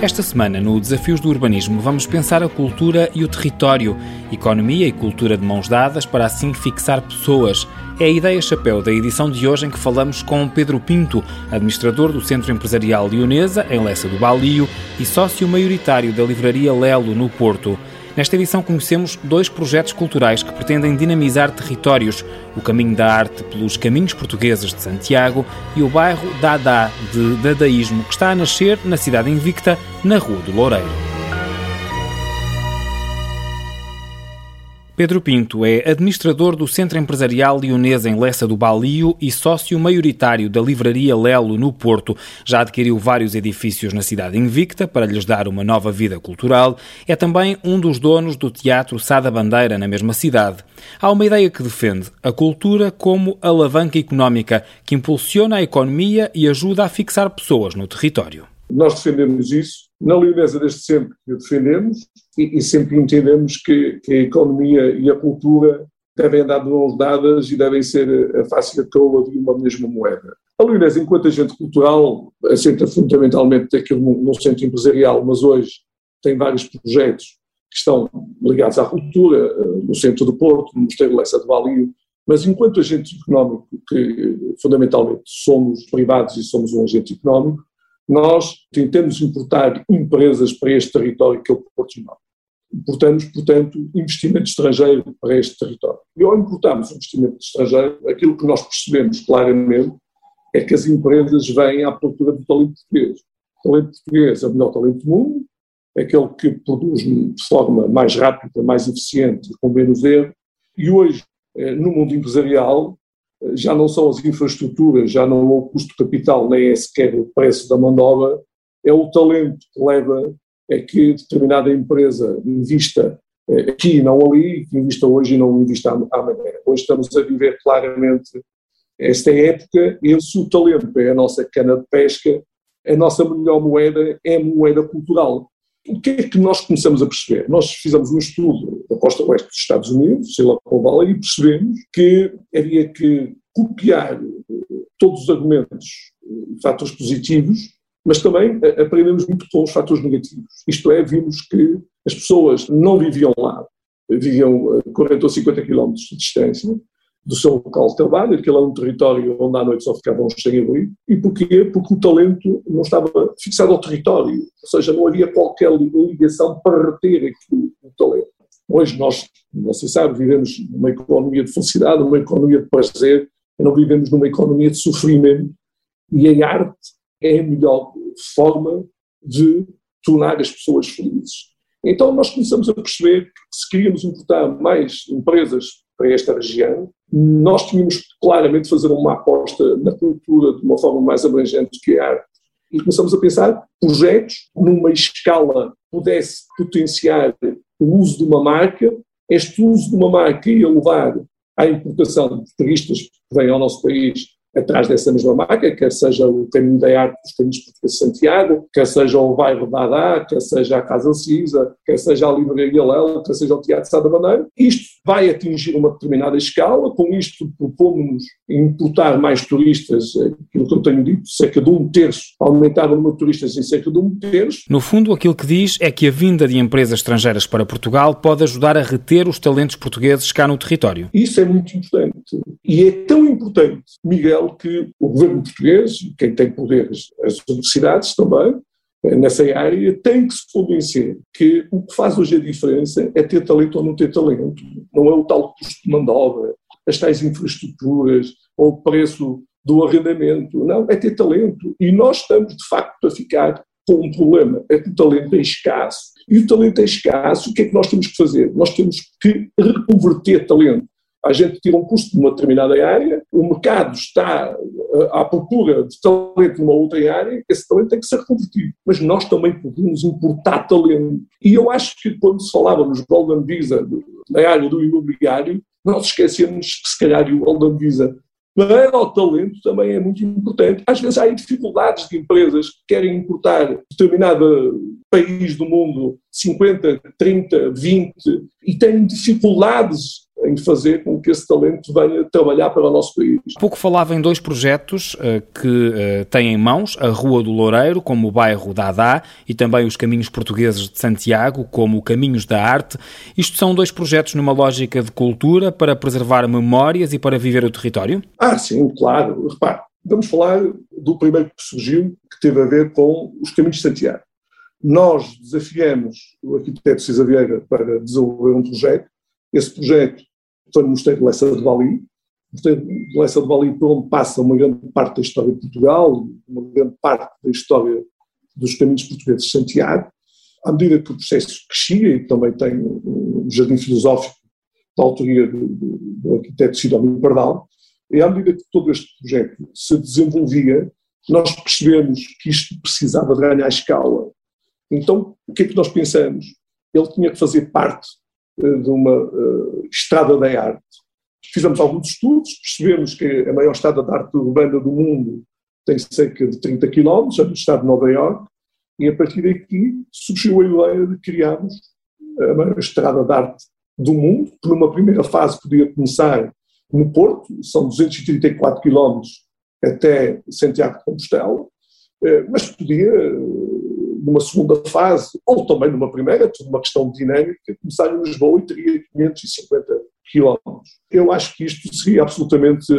Esta semana, no Desafios do Urbanismo, vamos pensar a cultura e o território, economia e cultura de mãos dadas para assim fixar pessoas. É a ideia chapéu da edição de hoje em que falamos com Pedro Pinto, administrador do Centro Empresarial Leonesa, em Lessa do Balio, e sócio maioritário da Livraria Lelo, no Porto. Nesta edição conhecemos dois projetos culturais que pretendem dinamizar territórios: o Caminho da Arte pelos Caminhos Portugueses de Santiago e o bairro Dada de Dadaísmo, que está a nascer na cidade invicta, na Rua do Loureiro. Pedro Pinto é administrador do Centro Empresarial Leonesa em Lessa do Balio e sócio maioritário da Livraria Lelo no Porto. Já adquiriu vários edifícios na cidade invicta para lhes dar uma nova vida cultural. É também um dos donos do Teatro Sada Bandeira na mesma cidade. Há uma ideia que defende a cultura como alavanca económica que impulsiona a economia e ajuda a fixar pessoas no território. Nós defendemos isso na Leonesa, desde sempre, que defendemos e, e sempre entendemos que, que, a economia e a cultura devem andar de mãos dadas e devem ser a face da coroa de uma mesma moeda. A Leonesa, enquanto agente cultural, assenta fundamentalmente aquilo no centro empresarial, mas hoje tem vários projetos que estão ligados à cultura, eh, no centro do Porto, no Mosteiro Lessa de Valio, mas enquanto agente económico, que fundamentalmente somos privados e somos um agente económico, nós tentamos importar empresas para este território que é o Porto. Importamos, portanto, investimento estrangeiro para este território. E ao importarmos investimento estrangeiro, aquilo que nós percebemos claramente é que as empresas vêm à procura do talento português. O talento português é o melhor talento do mundo, é aquele que produz de forma mais rápida, mais eficiente, com menos erro. E hoje, eh, no mundo empresarial, já não são as infraestruturas, já não é o custo capital, nem é sequer o preço da mão é o talento que leva a que determinada empresa invista eh, aqui e não ali, que invista hoje e não invista amanhã. Hoje estamos a viver claramente esta época, e se o talento é a nossa cana de pesca, a nossa melhor moeda é a moeda cultural. O que é que nós começamos a perceber? Nós fizemos um estudo da costa oeste dos Estados Unidos, Silicon Valley, e percebemos que havia que copiar todos os argumentos, fatores positivos, mas também aprendemos muito com os fatores negativos. Isto é, vimos que as pessoas não viviam lá, viviam a 40 ou 50 quilómetros de distância, do seu local de trabalho, aquele é um território onde à noite só ficavam sem ali. E porquê? Porque o talento não estava fixado ao território, ou seja, não havia qualquer ligação para reter aquilo, o talento. Hoje nós, se sabe, vivemos numa economia de felicidade, numa economia de prazer, não vivemos numa economia de sofrimento e a arte é a melhor forma de tornar as pessoas felizes. Então nós começamos a perceber que se queríamos importar mais empresas para esta região, nós tínhamos claramente fazer uma aposta na cultura de uma forma mais abrangente que a arte. E começamos a pensar projetos numa escala pudesse potenciar o uso de uma marca, este uso de uma marca ia levar à importação de turistas que vêm ao nosso país atrás dessa mesma marca, quer seja o Caminho da Arte dos Caminhos Portugueses de Santiago, quer seja o bairro da Adá, quer seja a Casa Cisa, quer seja a Livraria Lela, quer seja o Teatro Sada Bandeira. Isto vai atingir uma determinada escala, com isto propomos importar mais turistas, aquilo que eu tenho dito, cerca de um terço, aumentar o número de turistas em cerca de um terço. No fundo, aquilo que diz é que a vinda de empresas estrangeiras para Portugal pode ajudar a reter os talentos portugueses cá no território. Isso é muito importante. E é tão importante, Miguel, que o governo português, quem tem poderes, as universidades também, eh, nessa área, tem que se convencer que o que faz hoje a diferença é ter talento ou não ter talento. Não é o tal custo de mão de obra, as tais infraestruturas ou o preço do arrendamento. Não, é ter talento. E nós estamos, de facto, a ficar com um problema. É que o talento é escasso. E o talento é escasso, o que é que nós temos que fazer? Nós temos que reconverter talento a gente tira um custo de uma determinada área, o mercado está eh, à procura de talento numa outra área, esse talento tem que ser reconvertido. Mas nós também podemos importar talento. E eu acho que quando se falava nos Golden Visa, na área do imobiliário, nós esquecemos que se calhar o Golden Visa para o talento também é muito importante. Às vezes há dificuldades de empresas que querem importar determinado país do mundo 50, 30, 20 e têm dificuldades em fazer com que esse talento venha trabalhar para o nosso país. Pouco falava em dois projetos uh, que uh, têm em mãos, a Rua do Loureiro, como o bairro da Adá, e também os Caminhos Portugueses de Santiago, como Caminhos da Arte. Isto são dois projetos numa lógica de cultura para preservar memórias e para viver o território? Ah, sim, claro. Repare, vamos falar do primeiro que surgiu, que teve a ver com os Caminhos de Santiago. Nós desafiamos o arquiteto César Vieira para desenvolver um projeto. Esse projeto foi no Mosteiro de Lessa de Bali. O Mosteiro de Lessa de Bali, por onde passa uma grande parte da história de Portugal, uma grande parte da história dos caminhos portugueses de Santiago. À medida que o processo crescia, e também tem um jardim filosófico da autoria do, do, arquiteto Sidónio Pardal, e à medida que todo este projeto se desenvolvia, nós percebemos que isto precisava de ganhar escala. Então, o que é que nós pensamos? Ele tinha que fazer parte de uma uh, estrada da arte. Fizemos alguns estudos, percebemos que a maior estrada de arte urbana do mundo tem cerca de 30 km, é do estado de Nova Iorque, e a partir daqui surgiu a ideia de criarmos a maior estrada de arte do mundo, que numa primeira fase podia começar no Porto, são 234 km até Santiago de Compostela, eh, mas podia, numa segunda fase, ou também numa primeira, tudo uma questão dinâmica, começar em Lisboa e teria 550 km. Eu acho que isto seria absolutamente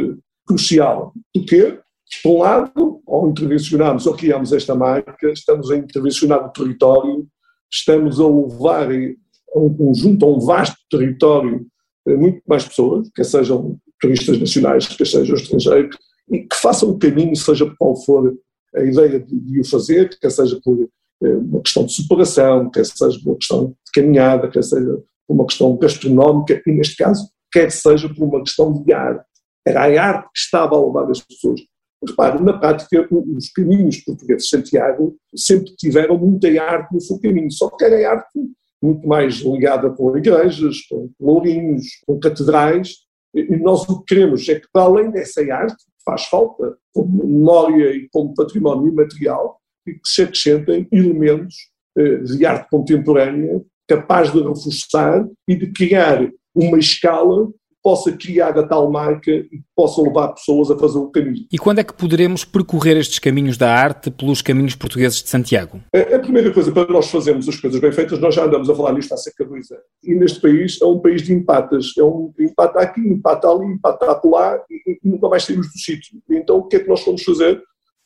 crucial. Porquê? Por um lado, ao intervencionarmos ou criarmos esta marca, estamos a intervencionar o território, estamos a levar a um conjunto, a um vasto território, eh, muito mais pessoas, quer sejam turistas nacionais, quer sejam estrangeiros, e que façam o caminho, seja qual for a ideia de, de o fazer, quer seja por uma questão de superação, quer seja uma questão de caminhada, quer seja uma questão gastronómica, e neste caso, quer seja por uma questão de arte. Era a arte que estava a levar as pessoas. Repare, na prática, os caminhos portugueses de Santiago sempre tiveram muita arte no seu caminho, só que era arte muito mais ligada com igrejas, com lourinhos, com catedrais, e nós o que queremos é que, para além dessa arte, que faz falta como memória e como património imaterial, que se acrescentem elementos eh, de arte contemporânea capaz de reforçar e de criar uma escala possa criar a tal marca e que possa levar pessoas a fazer o caminho. E quando é que poderemos percorrer estes caminhos da arte pelos caminhos portugueses de Santiago? A, primeira coisa para nós fazermos as coisas bem feitas, nós já andamos a falar nisto há cerca de dois anos. E neste país é um país de empatas. É um empata aqui, empata ali, empata lá e, e nunca mais saímos do sítio. Então o que é que nós fomos fazer?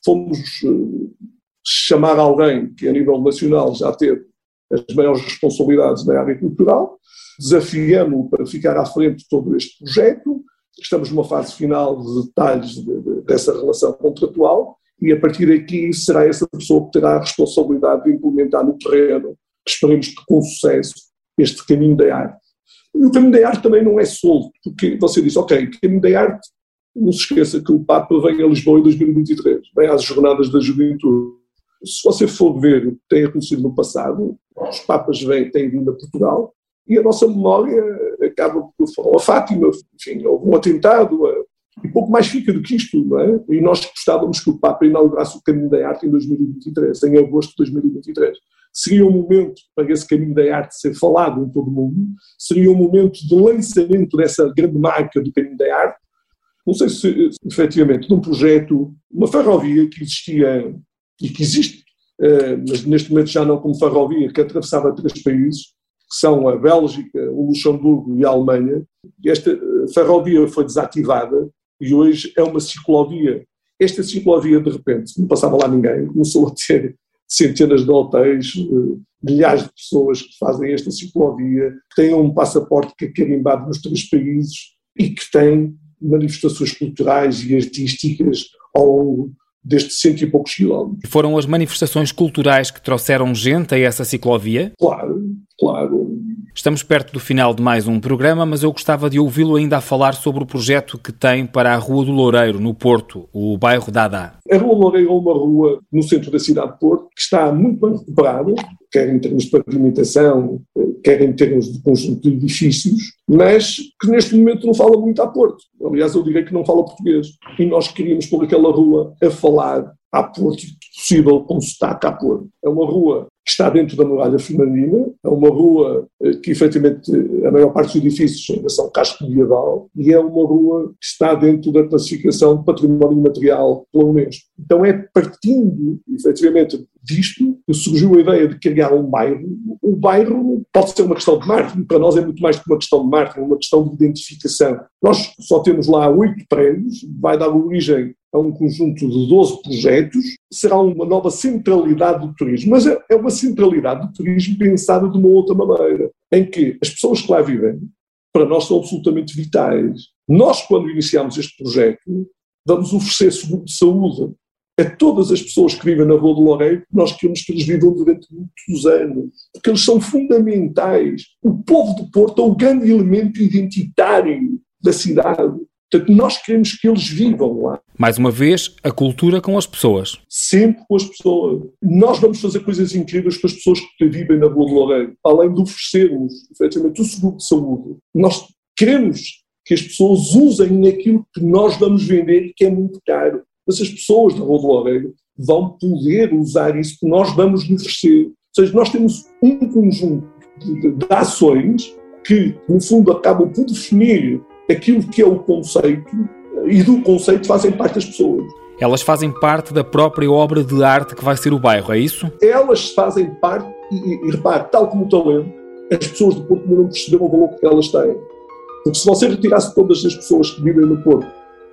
Fomos uh, chamar alguém que a nível nacional já teve as maiores responsabilidades na área cultural desafiamos-o para ficar à frente de todo este projeto. Estamos numa fase final de detalhes de, de, dessa relação contratual e a partir daqui será essa pessoa que terá a responsabilidade de implementar no terreno, esperemos que com sucesso, este caminho da arte. E o caminho da arte também não é solto, porque você diz, ok, caminho da arte, não se esqueça que o Papa vem a Lisboa em 2023, vem às Jornadas da Juventude. Se você for ver o que tem acontecido no passado, os Papas vêm, têm vindo a Portugal, e a nossa memória acaba por. A Fátima, enfim, houve um atentado, e pouco mais fica do que isto, não é? E nós gostávamos que o Papa inaugurasse o Caminho da Arte em 2023, em agosto de 2023. Seria um momento para esse Caminho da Arte ser falado em todo o mundo, seria um momento de lançamento dessa grande marca do Caminho da Arte. Não sei se, efetivamente, de um projeto, uma ferrovia que existia e que existe, eh, mas neste momento já não como ferrovia, que atravessava três países, que são a Bélgica, o Luxemburgo e a Alemanha. Esta eh, ferrovia foi desativada e hoje é uma ciclovia. Esta ciclovia, de repente, não passava lá ninguém, começou a ter centenas de hotéis, eh, milhares de pessoas que fazem esta ciclovia, que têm um passaporte que é carimbado nos três países e que têm manifestações culturais e artísticas ao longo destes cento e poucos quilómetros. Foram as manifestações culturais que trouxeram gente a essa ciclovia? Claro, claro. Estamos perto do final de mais um programa, mas eu gostava de ouvi-lo ainda a falar sobre o projeto que tem para a Rua do Loureiro, no Porto, o bairro Dada. A Rua Loureiro é uma rua no centro da cidade de Porto que está muito bem recuperada, quer em termos de pavimentação, quer em termos de conjunto de edifícios, mas que neste momento não fala muito a Porto. Aliás, eu diria que não fala português. E nós queríamos pôr aquela rua a falar a Porto possível com sotaque a Porto. É uma rua que está dentro da muralha feminina, é uma rua eh, que efetivamente a maior parte dos edifícios ainda são casco medieval e é uma rua que está dentro da classificação de património material pela Unesco. Então é partindo efetivamente disto surgiu a ideia de criar um bairro. O bairro pode ser uma questão de marketing, para nós é muito mais que uma questão de marketing, uma questão de identificação. Nós só temos lá oito prédios, vai dar origem a um conjunto de 12 projetos, será uma nova centralidade do turismo, mas é, é uma centralidade do turismo pensada de uma outra maneira, em que as pessoas que lá vivem, para nós são absolutamente vitais. Nós, quando iniciamos este projeto, vamos oferecer seguro de saúde a todas as pessoas que vivem na Rua do Loureiro, nós queremos que eles vivam durante muitos anos, porque eles são fundamentais. O povo do Porto é o grande elemento identitário da cidade. Portanto, nós queremos que eles vivam lá. Mais uma vez, a cultura com as pessoas. Sempre com as pessoas. Nós vamos fazer coisas incríveis com as pessoas que vivem na Rua do Loureiro. Além de oferecermos, efetivamente, o seguro de saúde, nós queremos que as pessoas usem naquilo que nós vamos vender, que é muito caro. Mas as pessoas da Rua do Loureiro vão poder usar isso que nós vamos lhe oferecer. Ou seja, nós temos um conjunto de, de ações que, no fundo, acabam por definir aquilo que é o conceito e do conceito fazem parte das pessoas. Elas fazem parte da própria obra de arte que vai ser o bairro, é isso? Elas fazem parte, e, e repare, tal como o talento, as pessoas do Porto não perceberam o valor que elas têm. Porque se você retirasse todas as pessoas que vivem no Porto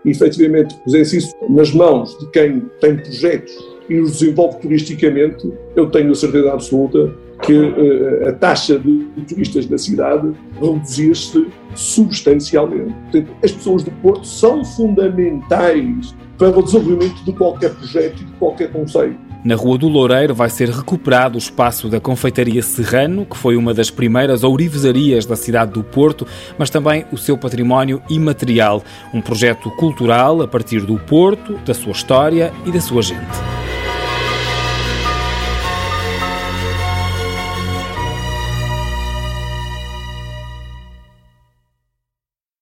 e efetivamente pusesse isso nas mãos de quem tem projetos e os desenvolve turisticamente, eu tenho a certeza absoluta que uh, a taxa de turistas da cidade reduzia-se substancialmente. Portanto, as pessoas do Porto são fundamentais para o desenvolvimento de qualquer projeto e de qualquer conceito. Na Rua do Loureiro vai ser recuperado o espaço da Confeitaria Serrano, que foi uma das primeiras ourivesarias da cidade do Porto, mas também o seu património imaterial. Um projeto cultural a partir do Porto, da sua história e da sua gente.